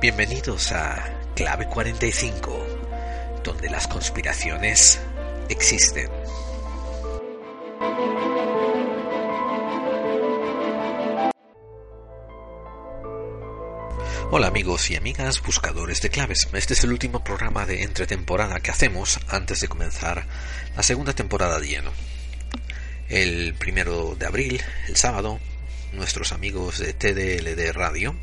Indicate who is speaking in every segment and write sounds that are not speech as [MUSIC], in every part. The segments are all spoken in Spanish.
Speaker 1: Bienvenidos a Clave 45, donde las conspiraciones existen. Hola amigos y amigas buscadores de claves. Este es el último programa de entretemporada que hacemos antes de comenzar la segunda temporada de lleno. El primero de abril, el sábado, nuestros amigos de TDLD Radio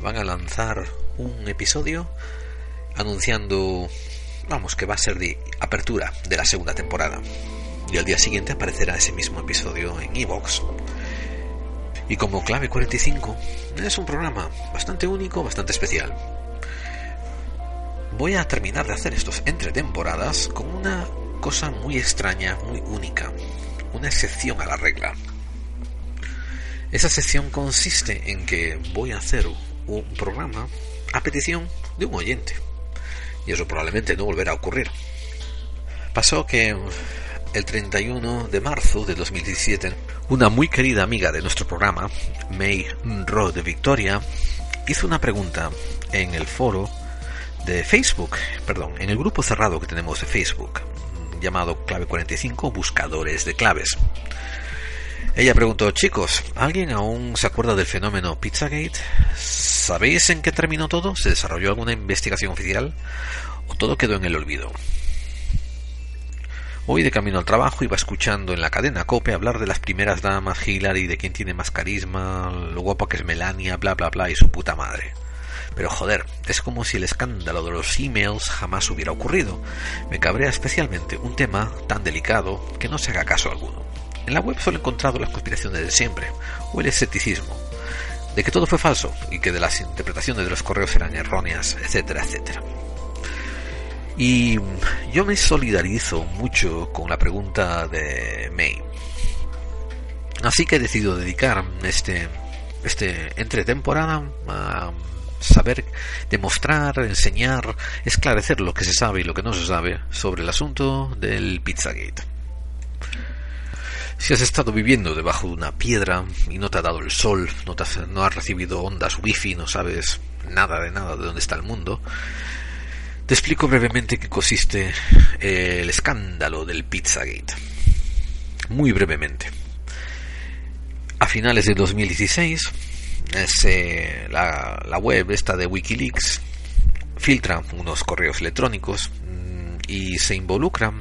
Speaker 1: van a lanzar un episodio anunciando, vamos, que va a ser de apertura de la segunda temporada. Y al día siguiente aparecerá ese mismo episodio en Evox. Y como Clave 45 es un programa bastante único, bastante especial. Voy a terminar de hacer estos entre temporadas con una cosa muy extraña, muy única, una excepción a la regla. Esa sección consiste en que voy a hacer un programa a petición de un oyente. Y eso probablemente no volverá a ocurrir. Pasó que el 31 de marzo de 2017, una muy querida amiga de nuestro programa, May Ro de Victoria, hizo una pregunta en el foro de Facebook, perdón, en el grupo cerrado que tenemos de Facebook, llamado Clave 45 Buscadores de Claves. Ella preguntó, chicos, ¿alguien aún se acuerda del fenómeno Pizzagate? ¿Sabéis en qué terminó todo? ¿Se desarrolló alguna investigación oficial? ¿O todo quedó en el olvido? Hoy de camino al trabajo iba escuchando en la cadena Cope hablar de las primeras damas, Hillary, de quién tiene más carisma, lo guapo que es Melania, bla bla bla y su puta madre. Pero joder, es como si el escándalo de los emails jamás hubiera ocurrido. Me cabrea especialmente un tema tan delicado que no se haga caso alguno. En la web solo he encontrado las conspiraciones de siempre, o el escepticismo, de que todo fue falso y que de las interpretaciones de los correos eran erróneas, etcétera, etcétera. Y yo me solidarizo mucho con la pregunta de May. Así que he decidido dedicar este, este entretemporada a saber, demostrar, enseñar, esclarecer lo que se sabe y lo que no se sabe sobre el asunto del Pizzagate. Si has estado viviendo debajo de una piedra y no te ha dado el sol, no, has, no has recibido ondas wifi, no sabes nada de nada de dónde está el mundo, te explico brevemente qué consiste el escándalo del Pizzagate. Muy brevemente. A finales de 2016, la, web esta de Wikileaks filtra unos correos electrónicos mm, y se involucra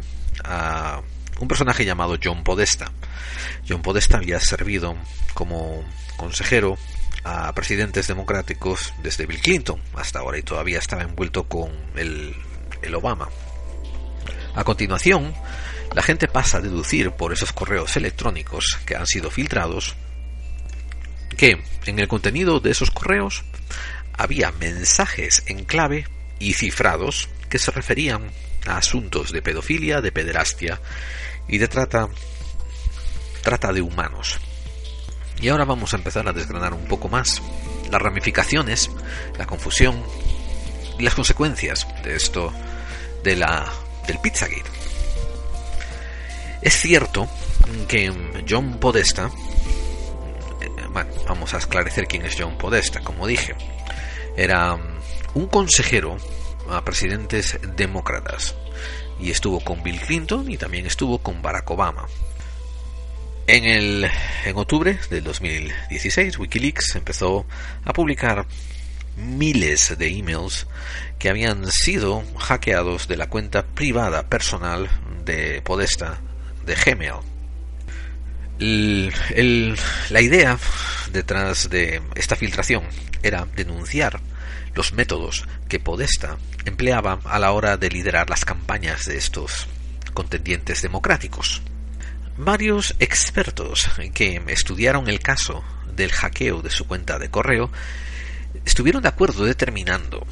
Speaker 1: a un personaje llamado John Podesta. John Podesta había servido como consejero a presidentes democráticos desde Bill Clinton hasta ahora y todavía estaba envuelto con el, el Obama. A continuación, la gente pasa a deducir por esos correos electrónicos que han sido filtrados que en el contenido de esos correos había mensajes en clave y cifrados que se referían a asuntos de pedofilia, de pederastia y de trata, trata de humanos. Y ahora vamos a empezar a desgranar un poco más las ramificaciones, la confusión y las consecuencias de esto de la del Pizzagate. Es cierto que John Podesta, eh, bueno, vamos a esclarecer quién es John Podesta, como dije, era un consejero a presidentes demócratas y estuvo con Bill Clinton y también estuvo con Barack Obama. En, el, en octubre del 2016, Wikileaks empezó a publicar miles de emails que habían sido hackeados de la cuenta privada personal de Podesta de Gmail. la idea detrás de esta filtración era denunciar los métodos que Podesta empleaba a la hora de liderar las campañas de estos contendientes democráticos. Varios expertos que estudiaron el caso del hackeo de su cuenta de correo estuvieron de acuerdo determinando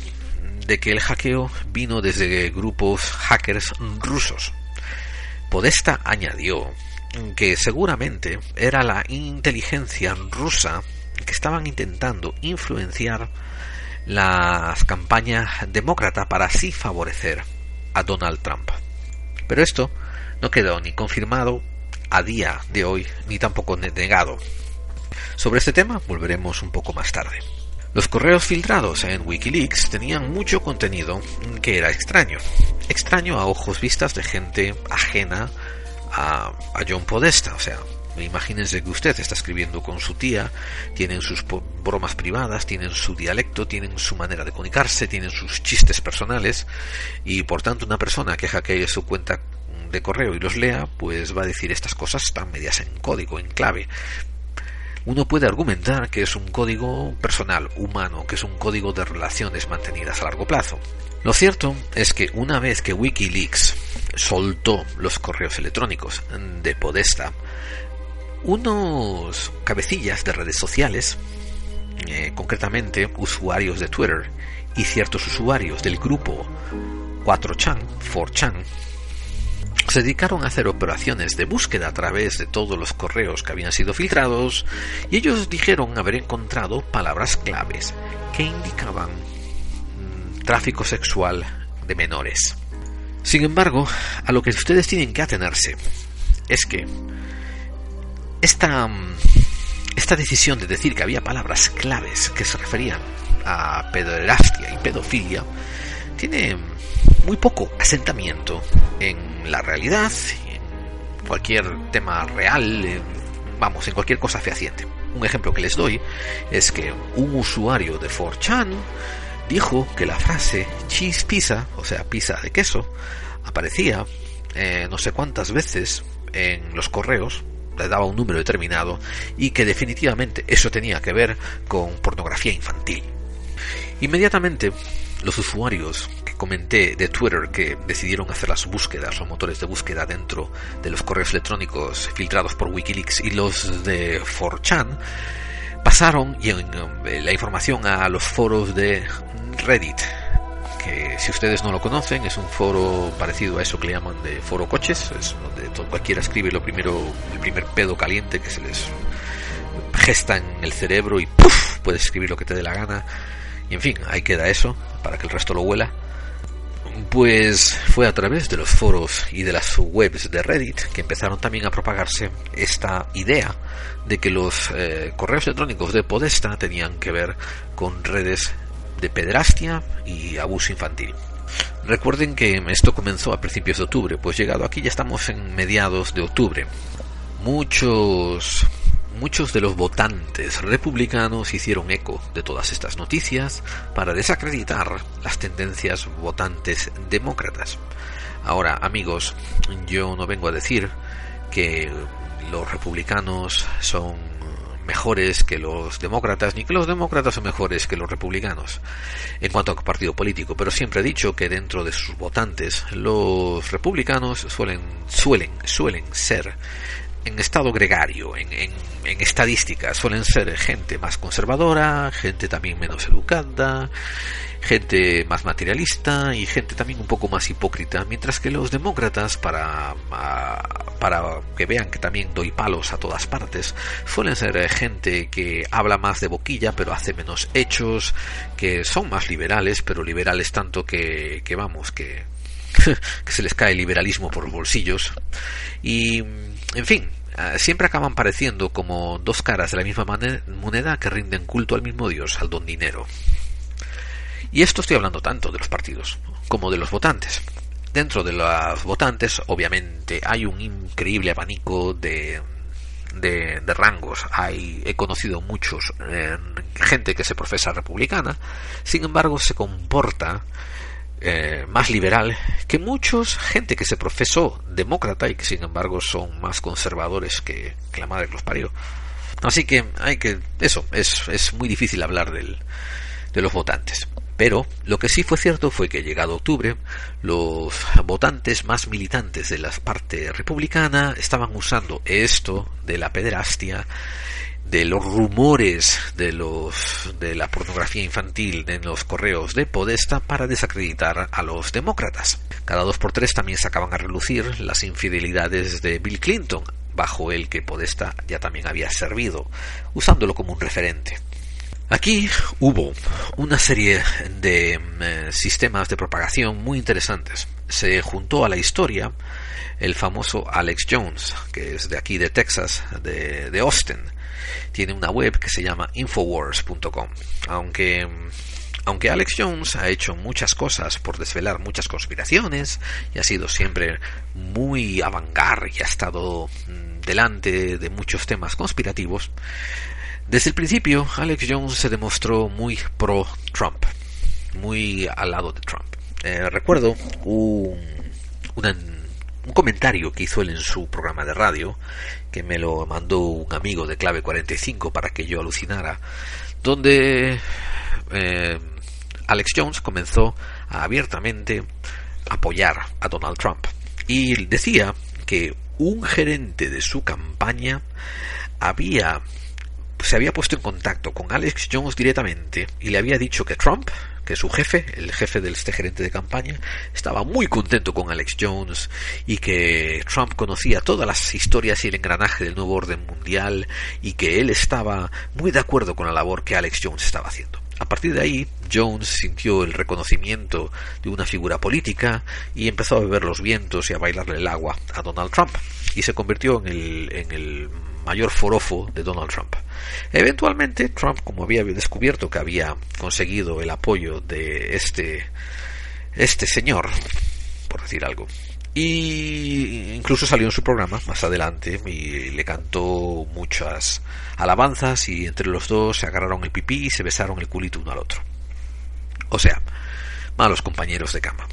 Speaker 1: de que el hackeo vino desde grupos hackers rusos. Podesta añadió que seguramente era la inteligencia rusa que estaban intentando influenciar las campañas demócratas para así favorecer a Donald Trump. Pero esto no quedó ni confirmado a día de hoy ni tampoco negado. Sobre este tema volveremos un poco más tarde. Los correos filtrados en Wikileaks tenían mucho contenido que era extraño. Extraño a ojos vistas de gente ajena a, John Podesta. O sea, imagínense que usted está escribiendo con su tía, tienen sus bromas privadas, tienen su dialecto, tienen su manera de comunicarse, tienen sus chistes personales y por tanto una persona que hackee su cuenta de correo y los lea, pues va a decir estas cosas están medias en código, en clave uno puede argumentar que es un código personal, humano, que es un código de relaciones mantenidas a largo plazo. Lo cierto es que una vez que Wikileaks soltó los correos electrónicos de Podesta, unos cabecillas de redes sociales, eh, concretamente usuarios de Twitter y ciertos usuarios del grupo 4chan, 4chan, se dedicaron a hacer operaciones de búsqueda a través de todos los correos que habían sido filtrados y ellos dijeron haber encontrado palabras claves que indicaban mm, tráfico sexual de menores. Sin embargo, a lo que ustedes tienen que atenerse es que esta, mm, esta decisión de decir que había palabras claves que se referían a pederastia y pedofilia tiene muy poco asentamiento en la realidad, en cualquier tema real, vamos, en cualquier cosa fehaciente. Un ejemplo que les doy es que un usuario de 4chan dijo que la frase cheese pizza, o sea, pizza de queso, aparecía eh, no sé cuántas veces en los correos, le daba un número determinado, y que definitivamente eso tenía que ver con pornografía infantil. Inmediatamente, los usuarios comenté de Twitter que decidieron hacer las búsquedas o motores de búsqueda dentro de los correos electrónicos filtrados por Wikileaks y los de 4chan pasaron eh, la información a los foros de Reddit que si ustedes no lo conocen es un foro parecido a eso que le llaman de foro coches es donde cualquiera escribe lo primero el primer pedo caliente que se les gesta en el cerebro y ¡puff! puedes escribir lo que te dé la gana y en fin, ahí queda eso, para que el resto lo huela. Pues fue a través de los foros y de las webs de Reddit que empezaron también a propagarse esta idea de que los eh, correos electrónicos de Podesta tenían que ver con redes de pederastia y abuso infantil. Recuerden que esto comenzó a principios de octubre, pues llegado aquí ya estamos en mediados de octubre. Muchos Muchos de los votantes republicanos hicieron eco de todas estas noticias para desacreditar las tendencias votantes demócratas. Ahora, amigos, yo no vengo a decir que los republicanos son mejores que los demócratas, ni que los demócratas son mejores que los republicanos en cuanto a partido político, pero siempre he dicho que dentro de sus votantes los republicanos suelen, suelen, suelen ser en estado gregario, en, en, en estadísticas, suelen ser gente más conservadora, gente también menos educada, gente más materialista y gente también un poco más hipócrita, mientras que los demócratas, para, para que vean que también doy palos a todas partes, suelen ser gente que habla más de boquilla pero hace menos hechos, que son más liberales, pero liberales tanto que, que vamos, que, [LAUGHS] que se les cae el liberalismo por los bolsillos. Y, en fin, eh, siempre acaban pareciendo como dos caras de la misma moneda que rinden culto al mismo Dios, al don dinero. Y esto estoy hablando tanto de los partidos como de los votantes. Dentro de los votantes, obviamente, hay un increíble abanico de, de, rangos. Hay, he conocido muchos, eh, gente que se profesa republicana, sin embargo se comporta eh, más liberal que muchos, gente que se profesó demócrata y que sin embargo son más conservadores que, la madre que los parió. Así que hay que, eso, es, es muy difícil hablar del, de los votantes. Pero lo que sí fue cierto fue que llegado octubre, los votantes más militantes de la parte republicana estaban usando esto de la pederastia de los rumores de los de la pornografía infantil en los correos de Podesta para desacreditar a los demócratas. Cada dos por tres también sacaban a relucir las infidelidades de Bill Clinton, bajo el que Podesta ya también había servido, usándolo como un referente. Aquí hubo una serie de eh, sistemas de propagación muy interesantes. Se juntó a la historia el famoso Alex Jones, que es de aquí de Texas, de, de Austin. Tiene una web que se llama infowars.com. Aunque aunque Alex Jones ha hecho muchas cosas por desvelar muchas conspiraciones y ha sido siempre muy avangar y ha estado mm, delante de muchos temas conspirativos, desde el principio Alex Jones se demostró muy pro Trump, muy al lado de Trump. Eh, recuerdo un, un comentario que hizo él en su programa de radio, que me lo mandó un amigo de clave 45 para que yo alucinara, donde eh, Alex Jones comenzó a abiertamente apoyar a Donald Trump y decía que un gerente de su campaña había se había puesto en contacto con Alex Jones directamente y le había dicho que Trump, que su jefe, el jefe de este gerente de campaña, estaba muy contento con Alex Jones y que Trump conocía todas las historias y el engranaje del nuevo orden mundial y que él estaba muy de acuerdo con la labor que Alex Jones estaba haciendo. A partir de ahí, Jones sintió el reconocimiento de una figura política y empezó a beber los vientos y a bailarle el agua a Donald Trump y se convirtió en el, en el mayor forofo de Donald Trump. Eventualmente, Trump, como había descubierto que había conseguido el apoyo de este, este señor, por decir algo, y incluso salió en su programa más adelante y le cantó muchas alabanzas y entre los dos se agarraron el pipí y se besaron el culito uno al otro. O sea, malos compañeros de cama.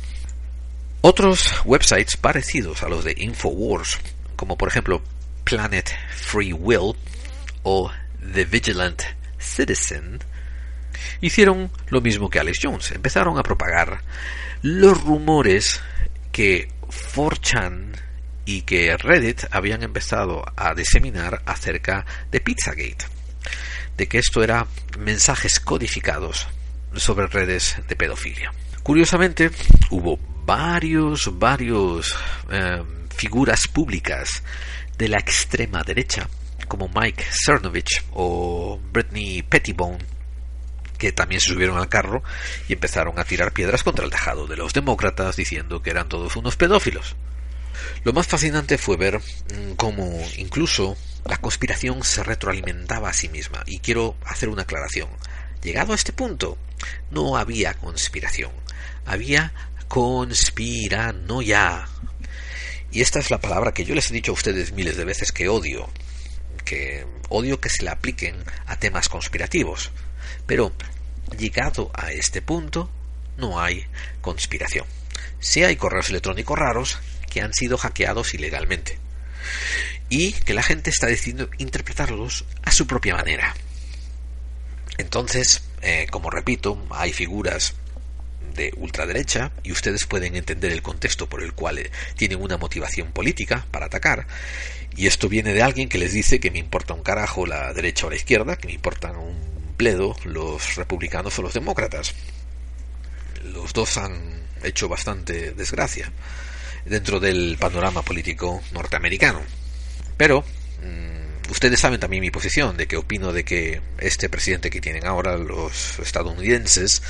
Speaker 1: Otros websites parecidos a los de Infowars, como por ejemplo Planet Free Will o The Vigilant Citizen, hicieron lo mismo que Alex Jones. Empezaron a propagar los rumores que 4chan y que Reddit habían empezado a diseminar acerca de Pizzagate, de que esto era mensajes codificados sobre redes de pedofilia. Curiosamente, hubo varios, varios eh, figuras públicas de la extrema derecha, como Mike Cernovich o Brittany Pettibone, que también se subieron al carro y empezaron a tirar piedras contra el tejado de los demócratas diciendo que eran todos unos pedófilos. Lo más fascinante fue ver mm, cómo incluso la conspiración se retroalimentaba a sí misma. Y quiero hacer una aclaración. Llegado a este punto, no había conspiración, había conspiranoia. Y esta es la palabra que yo les he dicho a ustedes miles de veces que odio, que odio que se le apliquen a temas conspirativos. Pero llegado a este punto, no hay conspiración. Si hay correos electrónicos raros que han sido hackeados ilegalmente y que la gente está decidiendo interpretarlos a su propia manera. Entonces, eh, como repito, hay figuras de ultraderecha y ustedes pueden entender el contexto por el cual eh, tienen una motivación política para atacar y esto viene de alguien que les dice que me importa un carajo la derecha o la izquierda, que me importan un los republicanos o los demócratas. Los dos han hecho bastante desgracia dentro del panorama político norteamericano. Pero mm, ustedes saben también mi posición de que opino de que este presidente que tienen ahora los estadounidenses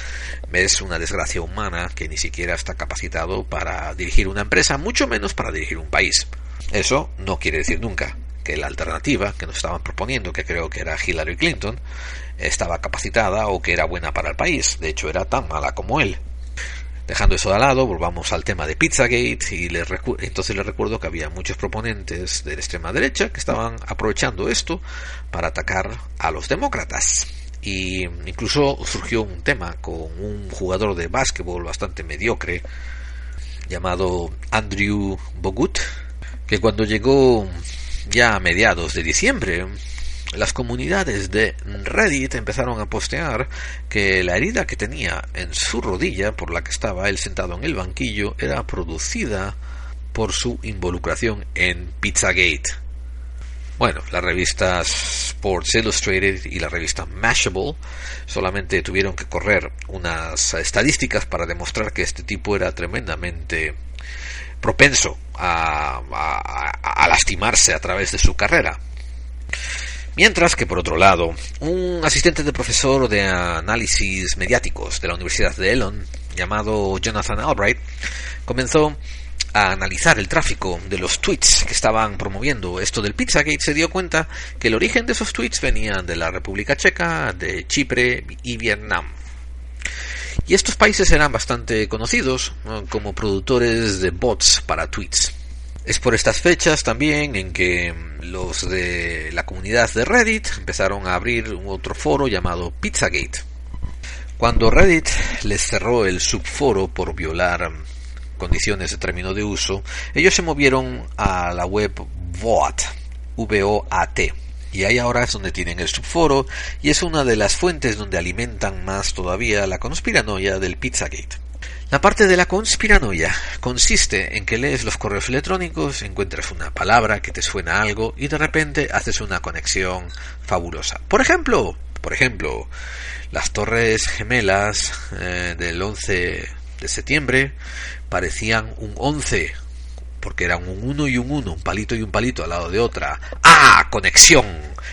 Speaker 1: es una desgracia humana que ni siquiera está capacitado para dirigir una empresa, mucho menos para dirigir un país. Eso no quiere decir nunca que la alternativa que nos estaban proponiendo, que creo que era Hillary Clinton, estaba capacitada o que era buena para el país. De hecho, era tan mala como él. Dejando eso de lado, volvamos al tema de Pizzagate y les entonces les recuerdo que había muchos proponentes de la extrema derecha que estaban aprovechando esto para atacar a los demócratas. Y incluso surgió un tema con un jugador de básquetbol bastante mediocre llamado Andrew Bogut, que cuando llegó ya a mediados de diciembre las comunidades de Reddit empezaron a postear que la herida que tenía en su rodilla, por la que estaba él sentado en el banquillo, era producida por su involucración en Pizzagate. Bueno, las revistas Sports Illustrated y la revista Mashable solamente tuvieron que correr unas estadísticas para demostrar que este tipo era tremendamente propenso a, a lastimarse a través de su carrera. Mientras que, por otro lado, un asistente de profesor de análisis mediáticos de la Universidad de Elon, llamado Jonathan Albright, comenzó a analizar el tráfico de los tweets que estaban promoviendo esto del Pizzagate, se dio cuenta que el origen de esos tweets venían de la República Checa, de Chipre y Vietnam. Y estos países eran bastante conocidos como productores de bots para tweets. Es por estas fechas también en que los de la comunidad de Reddit empezaron a abrir un otro foro llamado Pizzagate. Cuando Reddit les cerró el subforo por violar condiciones de término de uso, ellos se movieron a la web VOAT, V-O-A-T, y ahí ahora es donde tienen el subforo y es una de las fuentes donde alimentan más todavía la conspiranoia del Pizzagate. La parte de la conspiranoia consiste en que lees los correos electrónicos, encuentras una palabra que te suena algo y de repente haces una conexión fabulosa. Por ejemplo, por ejemplo, las torres gemelas eh, del 11 de septiembre parecían un 11, porque eran un 1 y un 1, un palito y un palito al lado de otra. ¡Ah! Conexión.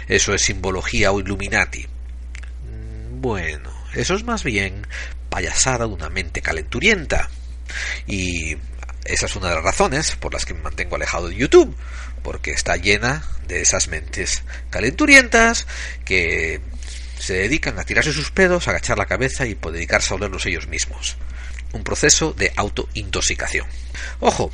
Speaker 1: Eso es simbología o Illuminati. Mm, bueno, eso es más bien payasada de una mente calenturienta. Y esa es una de las razones por las que me mantengo alejado de YouTube, porque está llena de esas mentes calenturientas que se dedican a tirarse sus pedos, a agachar la cabeza y dedicarse a olerlos ellos mismos un proceso de autointoxicación. Ojo,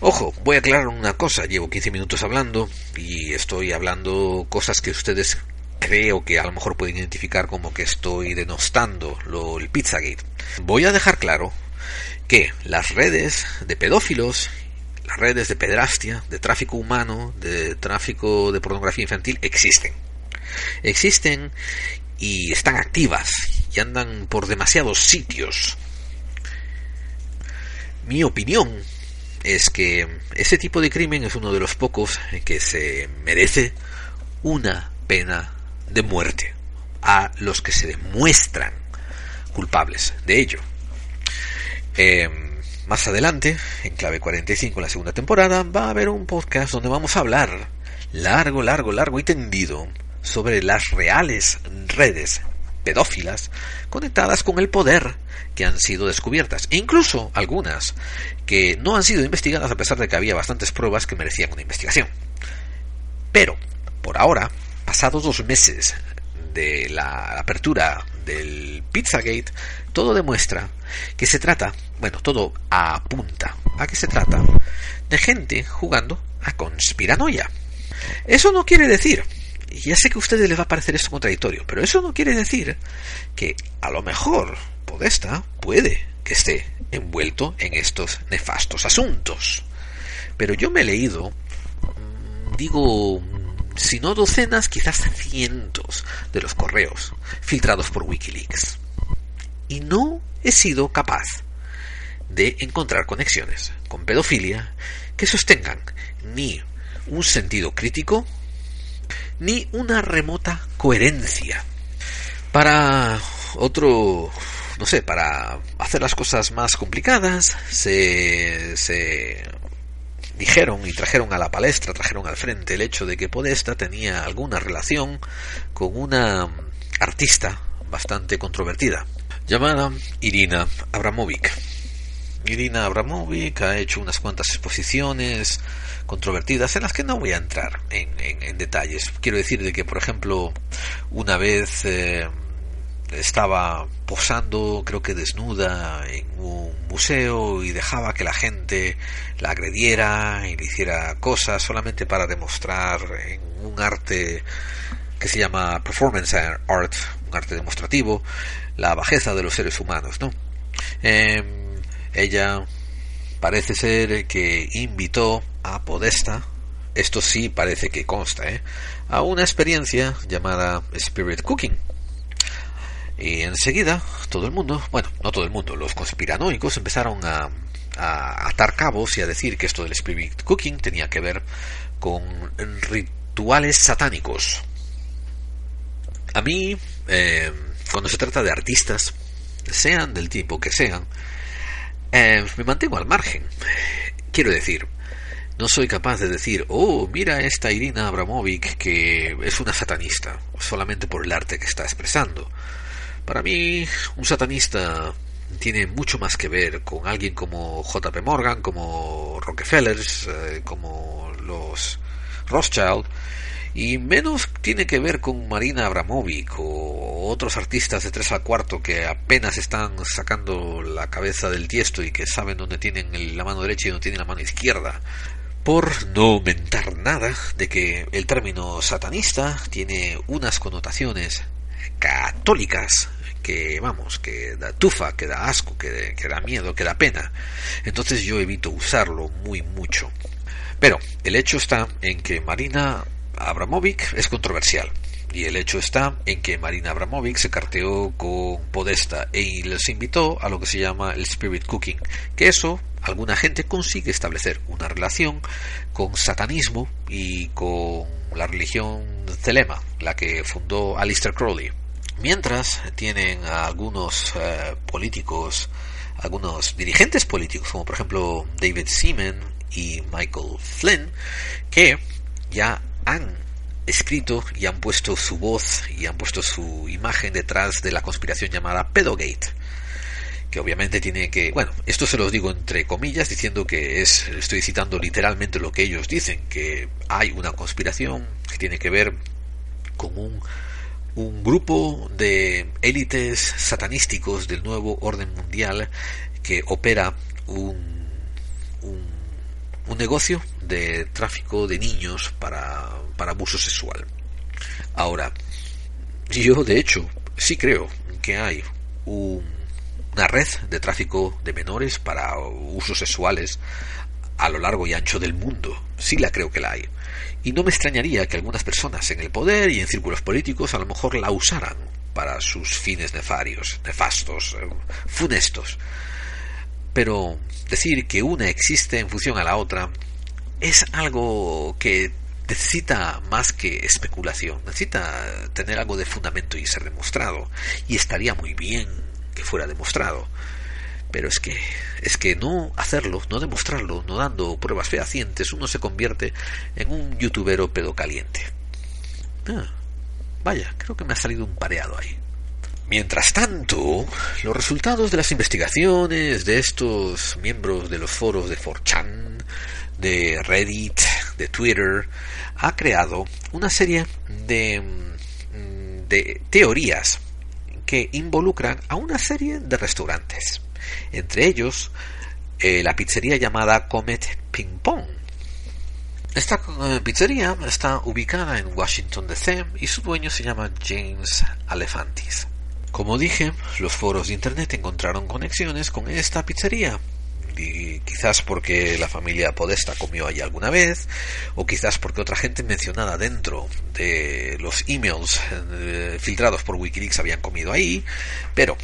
Speaker 1: ojo, voy a aclarar una cosa, llevo 15 minutos hablando y estoy hablando cosas que ustedes creo que a lo mejor pueden identificar como que estoy denostando lo, el Pizzagate. Voy a dejar claro que las redes de pedófilos, las redes de pedrastia, de tráfico humano, de tráfico de pornografía infantil existen. Existen y están activas y andan por demasiados sitios mi opinión es que ese tipo de crimen es uno de los pocos que se merece una pena de muerte a los que se demuestran culpables de ello. Em, más adelante, en clave 45, en la segunda temporada, va a haber un podcast donde vamos a hablar largo, largo, largo y tendido sobre las reales redes pedófilas conectadas con el poder que han sido descubiertas, e incluso algunas que no han sido investigadas a pesar de que había bastantes pruebas que merecían una investigación. Pero, por ahora, pasados dos meses de la apertura del Pizzagate, todo demuestra que se trata, bueno, todo apunta a que se trata de gente jugando a conspiranoia. Eso no quiere decir, y ya sé que a ustedes les va a parecer esto contradictorio, pero eso no quiere decir que a lo mejor Podesta puede que esté envuelto en estos nefastos asuntos. Pero yo me he leído, digo, si no docenas, quizás cientos de los correos filtrados por Wikileaks. Y no he sido capaz de encontrar conexiones con pedofilia que sostengan ni un sentido crítico ni una remota coherencia. Para otro no sé, para hacer las cosas más complicadas, se, se dijeron y trajeron a la palestra, trajeron al frente el hecho de que Podesta tenía alguna relación con una artista bastante controvertida, llamada Irina Abramovic. Irina Abramovic ha hecho unas cuantas exposiciones controvertidas en las que no voy a entrar en, en, detalles. Quiero decir de que, por ejemplo, una vez eh, estaba posando, creo que desnuda, en un museo y dejaba que la gente la agrediera y le hiciera cosas solamente para demostrar en un arte que se llama performance art, un arte demostrativo, la bajeza de los seres humanos, ¿no? Em, ella parece ser que invitó a Podesta, esto sí parece que consta, ¿eh? a una experiencia llamada Spirit Cooking y enseguida todo el mundo, bueno, no todo el mundo, los conspiranoicos empezaron a, atar cabos y a decir que esto del spirit cooking tenía que ver con rituales satánicos. A mí, eh, cuando se trata de artistas, sean del tipo que sean, eh, me mantengo al margen. Quiero decir, No soy capaz de decir, oh, mira esta Irina Abramovic que es una satanista, solamente por el arte que está expresando. Para mí, un satanista tiene mucho más que ver con alguien como JP Morgan, como Rockefellers, eh, como los Rothschild, y menos tiene que ver con Marina Abramovic o otros artistas de tres al cuarto que apenas están sacando la cabeza del tiesto y que saben dónde tienen la mano derecha y dónde tienen la mano izquierda. Por no aumentar nada de que el término satanista tiene unas connotaciones católicas que vamos, que da tufa, que da asco, que, da miedo, que da pena. Entonces yo evito usarlo muy mucho. Pero el hecho está en que Marina Abramovic es controversial. Y el hecho está en que Marina Abramovic se carteó con Podesta y les invitó a lo que se llama el Spirit Cooking, que eso alguna gente consigue establecer una relación con satanismo y con la religión Zelema, la que fundó Alistair Crowley. Mientras tienen a algunos eh, políticos, algunos dirigentes políticos, como por ejemplo David Seaman y Michael Flynn, que ya han escrito y han puesto su voz y han puesto su imagen detrás de la conspiración llamada Pedogate que obviamente tiene que, bueno, esto se los digo entre comillas diciendo que es estoy citando literalmente lo que ellos dicen, que hay una conspiración que tiene que ver con un un grupo de élites satanísticos del nuevo orden mundial que opera un, un, negocio de tráfico de niños para, para abuso sexual. Ahora, yo de hecho sí creo que hay una red de tráfico de menores para usos sexuales a lo largo y ancho del mundo. Sí la creo que la hay. Y no me extrañaría que algunas personas en el poder y en círculos políticos a lo mejor la usaran para sus fines nefarios, nefastos, eh, funestos. Pero decir que una existe en función a la otra es algo que necesita más que especulación, necesita tener algo de fundamento y ser demostrado. Y estaría muy bien que fuera demostrado. Pero es que, es que no hacerlo, no demostrarlo, no dando pruebas fehacientes, uno se convierte en un youtubero pedocaliente. Ah, vaya, creo que me ha salido un pareado ahí. Mientras tanto, los resultados de las investigaciones de estos miembros de los foros de 4chan, de Reddit, de Twitter, ha creado una serie de, mm, de teorías que involucran a una serie de restaurantes entre ellos eh, la pizzería llamada Comet Ping Pong. Esta eh, pizzería está ubicada en Washington DC y su dueño se llama James Alefantis. Como dije, los foros de Internet encontraron conexiones con esta pizzería, quizás porque la familia Podesta comió allí alguna vez, o quizás porque otra gente mencionada dentro de los emails eh, filtrados por Wikileaks habían comido ahí, pero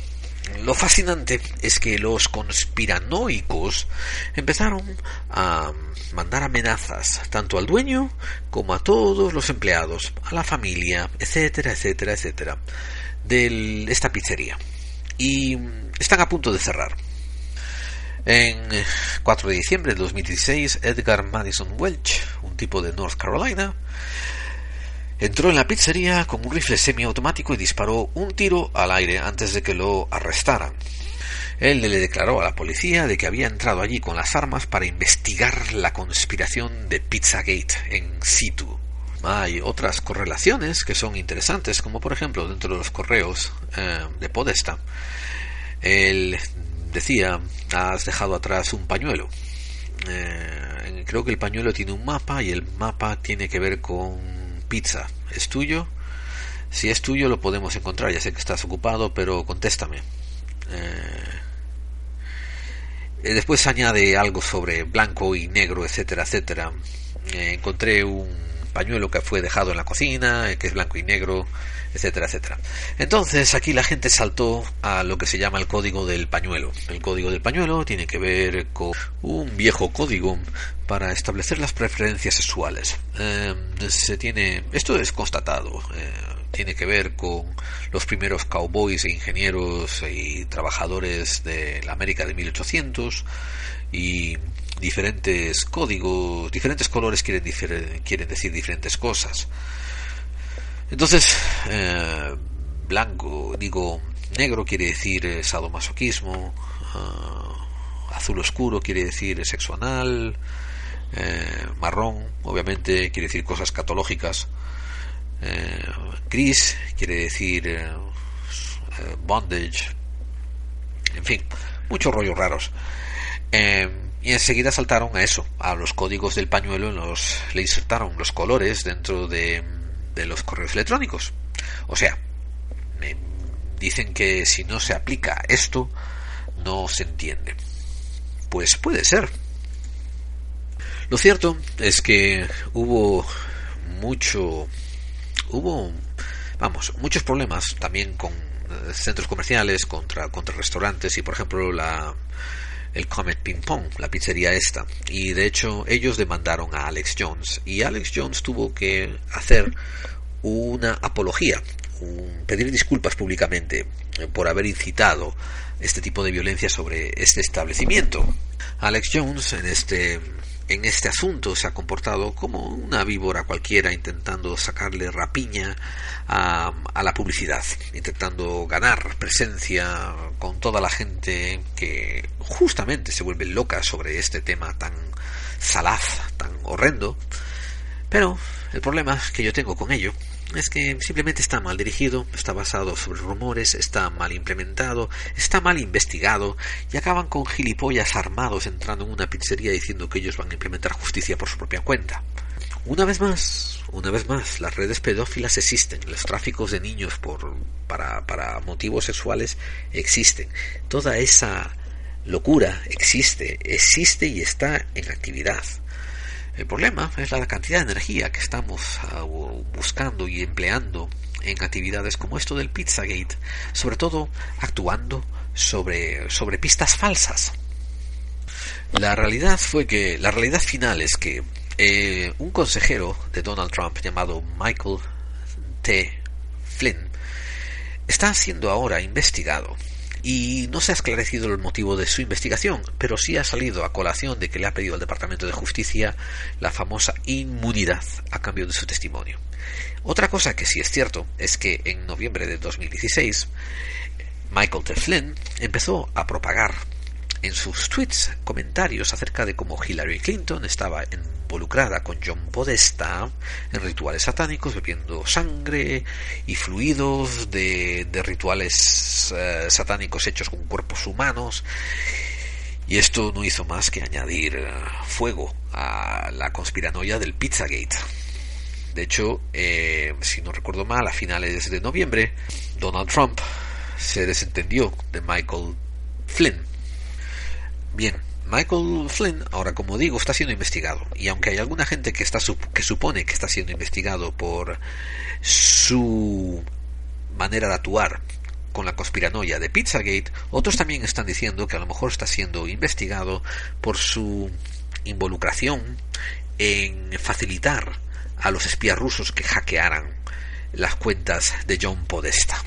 Speaker 1: lo fascinante es que los conspiranoicos empezaron a mandar amenazas tanto al dueño como a todos los empleados, a la familia, etcétera, etcétera, etcétera, de esta pizzería. Y están a punto de cerrar. En 4 de diciembre de 2016, Edgar Madison Welch, un tipo de North Carolina, Entró en la pizzería con un rifle semiautomático y disparó un tiro al aire antes de que lo arrestaran. Él le declaró a la policía de que había entrado allí con las armas para investigar la conspiración de Pizzagate en situ. Hay otras correlaciones que son interesantes, como por ejemplo dentro de los correos eh, de Podesta. Él decía, has dejado atrás un pañuelo. Eh, creo que el pañuelo tiene un mapa y el mapa tiene que ver con pizza es tuyo. Si es tuyo lo podemos encontrar. Ya sé que estás ocupado, pero contéstame. Eh, eh, después añade algo sobre blanco y negro, etcétera, etcétera. Eh, encontré un pañuelo que fue dejado en la cocina, que es blanco y negro, etcétera, etcétera. Entonces aquí la gente saltó a lo que se llama el código del pañuelo. El código del pañuelo tiene que ver con un viejo código para establecer las preferencias sexuales. Em, se tiene, esto es constatado. Eh, tiene que ver con los primeros cowboys e ingenieros y trabajadores de la América de 1800 y diferentes códigos, diferentes colores quieren, quieren decir diferentes cosas. Entonces, eh, blanco, digo, negro quiere decir sadomasoquismo, uh, azul oscuro quiere decir sexo anal, eh, marrón, obviamente, quiere decir cosas catológicas, eh, gris quiere decir eh, bondage, en fin, muchos rollos raros. y enseguida saltaron a eso, a los códigos del pañuelo, los, le insertaron los colores dentro de, de los correos electrónicos. O sea, me dicen que si no se aplica esto, no se entiende. Pues puede ser, lo cierto es que hubo mucho, hubo, vamos, muchos problemas también con eh, centros comerciales, contra, contra restaurantes y, por ejemplo, la, el Comet Ping Pong, la pizzería esta. Y de hecho ellos demandaron a Alex Jones y Alex Jones tuvo que hacer una apología, pedir disculpas públicamente por haber incitado este tipo de violencia sobre este establecimiento. Alex Jones en este en este asunto se ha comportado como una víbora cualquiera intentando sacarle rapiña a, la publicidad, intentando ganar presencia con toda la gente que justamente se vuelve loca sobre este tema tan salaz, tan horrendo. Pero el problema que yo tengo con ello es que simplemente está mal dirigido, está basado sobre rumores, está mal implementado, está mal investigado y acaban con gilipollas armados entrando en una pizzería diciendo que ellos van a implementar justicia por su propia cuenta. Una vez más, una vez más, las redes pedófilas existen, los tráficos de niños por, para, para motivos sexuales existen. Toda esa locura existe, existe y está en actividad. El problema es la cantidad de energía que estamos ah, buscando y empleando en actividades como esto del Pizzagate, sobre todo actuando sobre, sobre pistas falsas. La realidad fue que, la realidad final es que eh, un consejero de Donald Trump llamado Michael T. Flynn está siendo ahora investigado y no se ha esclarecido el motivo de su investigación, pero sí ha salido a colación de que le ha pedido al Departamento de Justicia la famosa inmunidad a cambio de su testimonio. Otra cosa que sí es cierto es que en noviembre de 2016 Michael T. Flynn empezó a propagar en sus tweets comentarios acerca de cómo Hillary Clinton estaba involucrada con John Podesta en rituales satánicos, bebiendo sangre y fluidos de, rituales eh, satánicos hechos con cuerpos humanos. Y esto no hizo más que añadir eh, fuego a la conspiranoia del Pizzagate. De hecho, eh, si no recuerdo mal, a finales de noviembre, Donald Trump se desentendió de Michael Flynn Bien, Michael Flynn, ahora como digo, está siendo investigado. Y aunque hay alguna gente que, está, que supone que está siendo investigado por su manera de actuar con la conspiranoia de Pizzagate, otros también están diciendo que a lo mejor está siendo investigado por su involucración en facilitar a los espías rusos que hackearan las cuentas de John Podesta.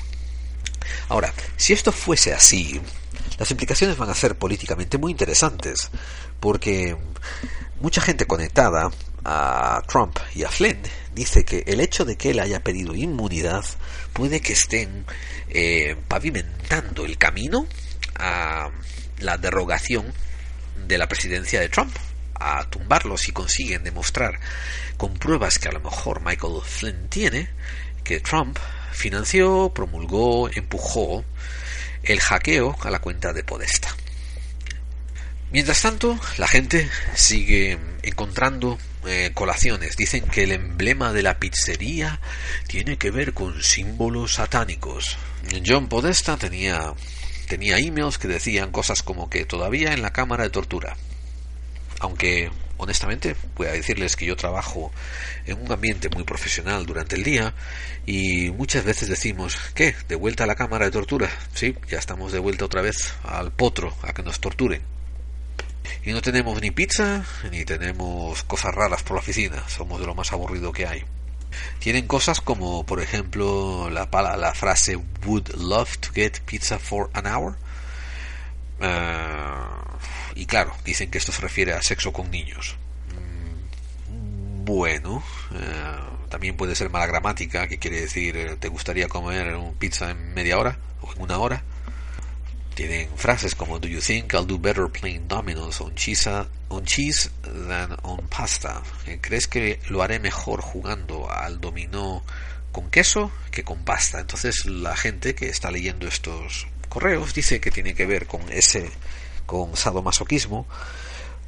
Speaker 1: Ahora, si esto fuese así, las implicaciones van a ser políticamente muy interesantes, porque mucha gente conectada a Trump y a Flynn dice que el hecho de que él haya pedido inmunidad puede que estén eh, pavimentando el camino a la derogación de la presidencia de Trump, a tumbarlo si consiguen demostrar con pruebas que a lo mejor Michael Flynn tiene que Trump financió, promulgó, empujó el hackeo a la cuenta de Podesta. Mientras tanto, la gente sigue encontrando eh, colaciones. Dicen que el emblema de la pizzería tiene que ver con símbolos satánicos. John Podesta tenía, tenía emails que decían cosas como que todavía en la cámara de tortura. Aunque honestamente, voy a decirles que yo trabajo en un ambiente muy profesional durante el día y muchas veces decimos, ¿qué? ¿De vuelta a la cámara de tortura? Sí, ya estamos de vuelta otra vez al potro, a que nos torturen. Y no tenemos ni pizza, ni tenemos cosas raras por la oficina, somos de lo más aburrido que hay. Tienen cosas como, por ejemplo, la, la frase Would love to get pizza for an hour. Uh, y claro, dicen que esto se refiere a sexo con niños. Bueno, también puede ser mala gramática, que quiere decir, ¿te gustaría comer un pizza en media hora o en una hora? Tienen frases como Do you think I'll do better playing dominoes on cheese, on cheese than on pasta? Eh, ¿Crees que lo haré mejor jugando al dominó con queso que con pasta? Entonces la gente que está leyendo estos correos dice que tiene que ver con ese con sadomasoquismo,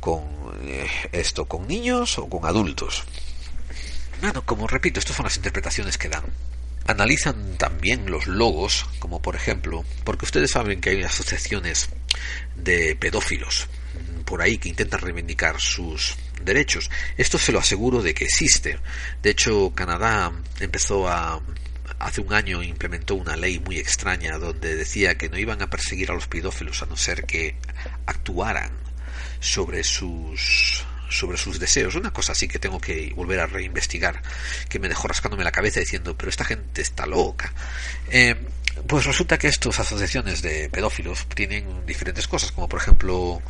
Speaker 1: con eh, esto con niños o con adultos. Bueno, como repito, estas son las interpretaciones que dan analizan también los logos, como por ejemplo, porque ustedes saben que hay asociaciones de pedófilos por ahí que intentan reivindicar sus derechos. Esto se lo aseguro de que existe. De hecho, Canadá empezó a hace un año implementó una ley muy extraña donde decía que no iban a perseguir a los pedófilos a no ser que actuaran sobre sus sobre sus deseos. Una cosa así que tengo que volver a reinvestigar, que me dejó rascándome la cabeza diciendo, pero esta gente está loca. Eh, pues resulta que estas asociaciones de pedófilos tienen diferentes cosas, como por ejemplo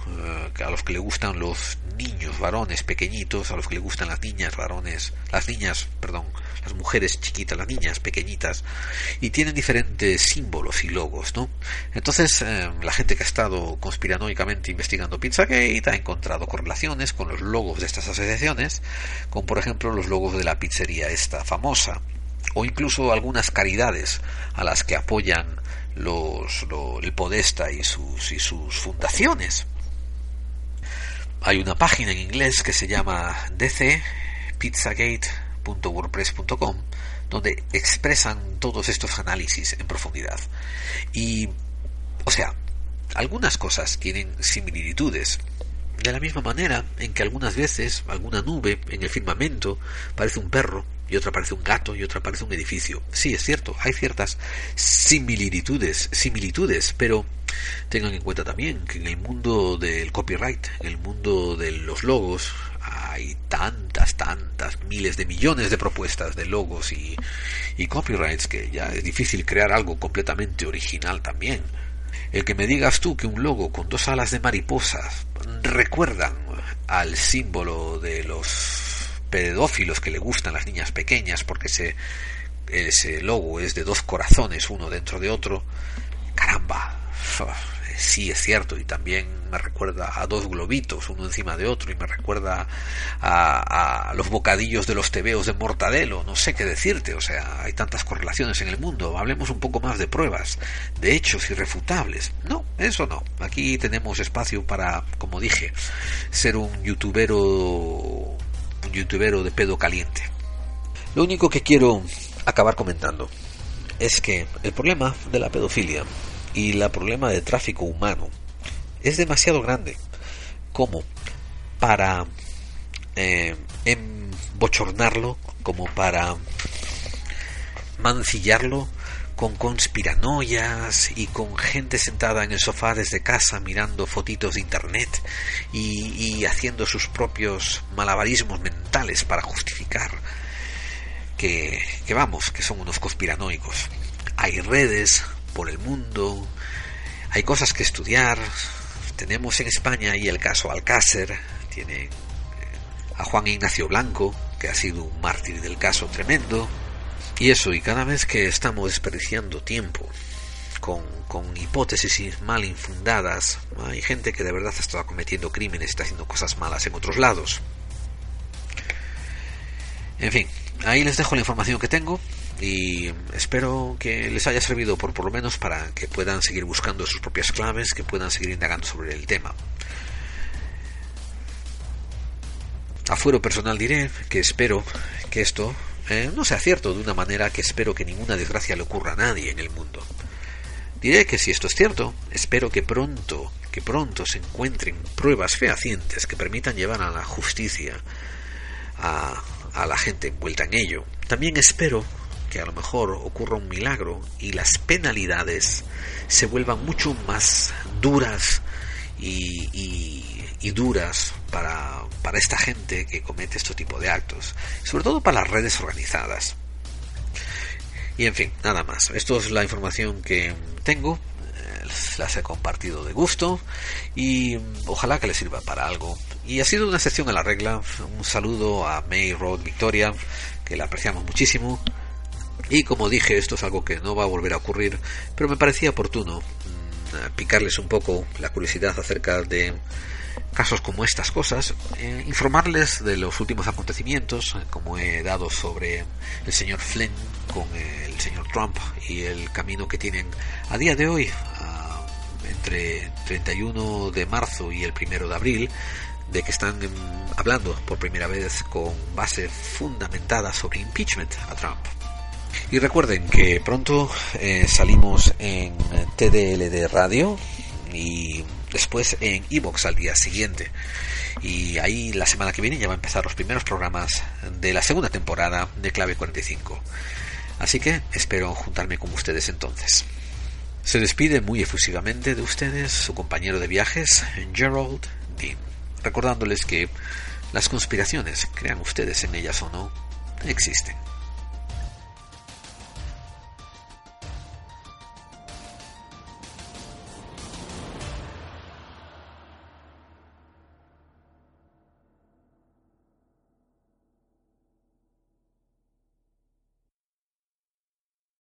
Speaker 1: eh, a los que le gustan los niños varones pequeñitos, a los que le gustan las niñas varones, las niñas, perdón, las mujeres chiquitas, las niñas pequeñitas, y tienen diferentes símbolos y logos, ¿no? Entonces eh, la gente que ha estado conspiranoicamente investigando Pizzagate ha encontrado correlaciones con los logos de estas asociaciones, con por ejemplo los logos de la pizzería esta famosa o incluso algunas caridades a las que apoyan los, el Podesta y sus, y sus fundaciones. Hay una página en inglés que se llama dcpizzagate.wordpress.com donde expresan todos estos análisis en profundidad. Y, o sea, algunas cosas tienen similitudes, de la misma manera en que algunas veces alguna nube en el firmamento parece un perro y otra parece un gato y otra parece un edificio. Sí, es cierto, hay ciertas similitudes, similitudes, pero tengan en cuenta también que en el mundo del copyright, en el mundo de los logos, hay tantas, tantas, miles de millones de propuestas de logos y, y copyrights que ya es difícil crear algo completamente original también. El que me digas tú que un logo con dos alas de mariposas recuerdan al símbolo de los pedófilos que le gustan las niñas pequeñas porque ese, ese logo es de dos corazones uno dentro de otro. Caramba, sí es cierto y también me recuerda a dos globitos uno encima de otro y me recuerda a, a, los bocadillos de los tebeos de mortadelo no sé qué decirte o sea hay tantas correlaciones en el mundo hablemos un poco más de pruebas de hechos irrefutables no eso no aquí tenemos espacio para como dije ser un youtubero youtubero de pedo caliente. Lo único que quiero acabar comentando es que el problema de la pedofilia y el problema de tráfico humano es demasiado grande como para eh, embochornarlo, como para mancillarlo con conspiranoias y con gente sentada en el sofá desde casa mirando fotitos de internet y, haciendo sus propios malabarismos mentales para justificar que, que vamos, que son unos conspiranoicos. Hay redes por el mundo, hay cosas que estudiar. Tenemos en España y el caso Alcácer, tiene eh, a Juan Ignacio Blanco, que ha sido un mártir del caso tremendo, y eso, y cada vez que estamos desperdiciando tiempo con, con hipótesis mal infundadas, hay gente que de verdad estado cometiendo crímenes, está haciendo cosas malas en otros lados. En fin, ahí les dejo la información que tengo y espero que les haya servido por por lo menos para que puedan seguir buscando sus propias claves, que puedan seguir indagando sobre el tema. A fuero personal diré que espero que esto eh, no sea cierto de una manera que espero que ninguna desgracia le ocurra a nadie en el mundo. Diré que si esto es cierto, espero que pronto, que pronto se encuentren pruebas fehacientes que permitan llevar a la justicia a, a la gente envuelta en ello. También espero que a lo mejor ocurra un milagro y las penalidades se vuelvan mucho más duras y, y duras para, para esta gente que comete este tipo de actos, sobre todo para las redes organizadas. Y en fin, nada más. Esto es la información que tengo. Eh, las he compartido de gusto y ojalá que les sirva para algo. Y ha sido una sesión a la regla. Un saludo a May, Rod, Victoria, que la apreciamos muchísimo. Y como dije, esto es algo que no va a volver a ocurrir, pero me parecía oportuno mm, picarles un poco la curiosidad acerca de casos como estas cosas, eh, informarles de los últimos acontecimientos, eh, como he dado sobre el señor Flynn con el señor Trump y el camino que tienen a día de hoy, entre 31 de marzo y el 1 de abril, de que están em, hablando por primera vez con base fundamentada sobre impeachment a Trump. Y recuerden que pronto eh, salimos en TDLD Radio y después en Evox al día siguiente. Y ahí la semana que viene ya va a empezar los primeros programas de la segunda temporada de Clave 45. Así que espero juntarme con ustedes entonces. Se despide muy efusivamente de ustedes su compañero de viajes, Gerald Dean, recordándoles que las conspiraciones, crean ustedes en ellas o no, existen.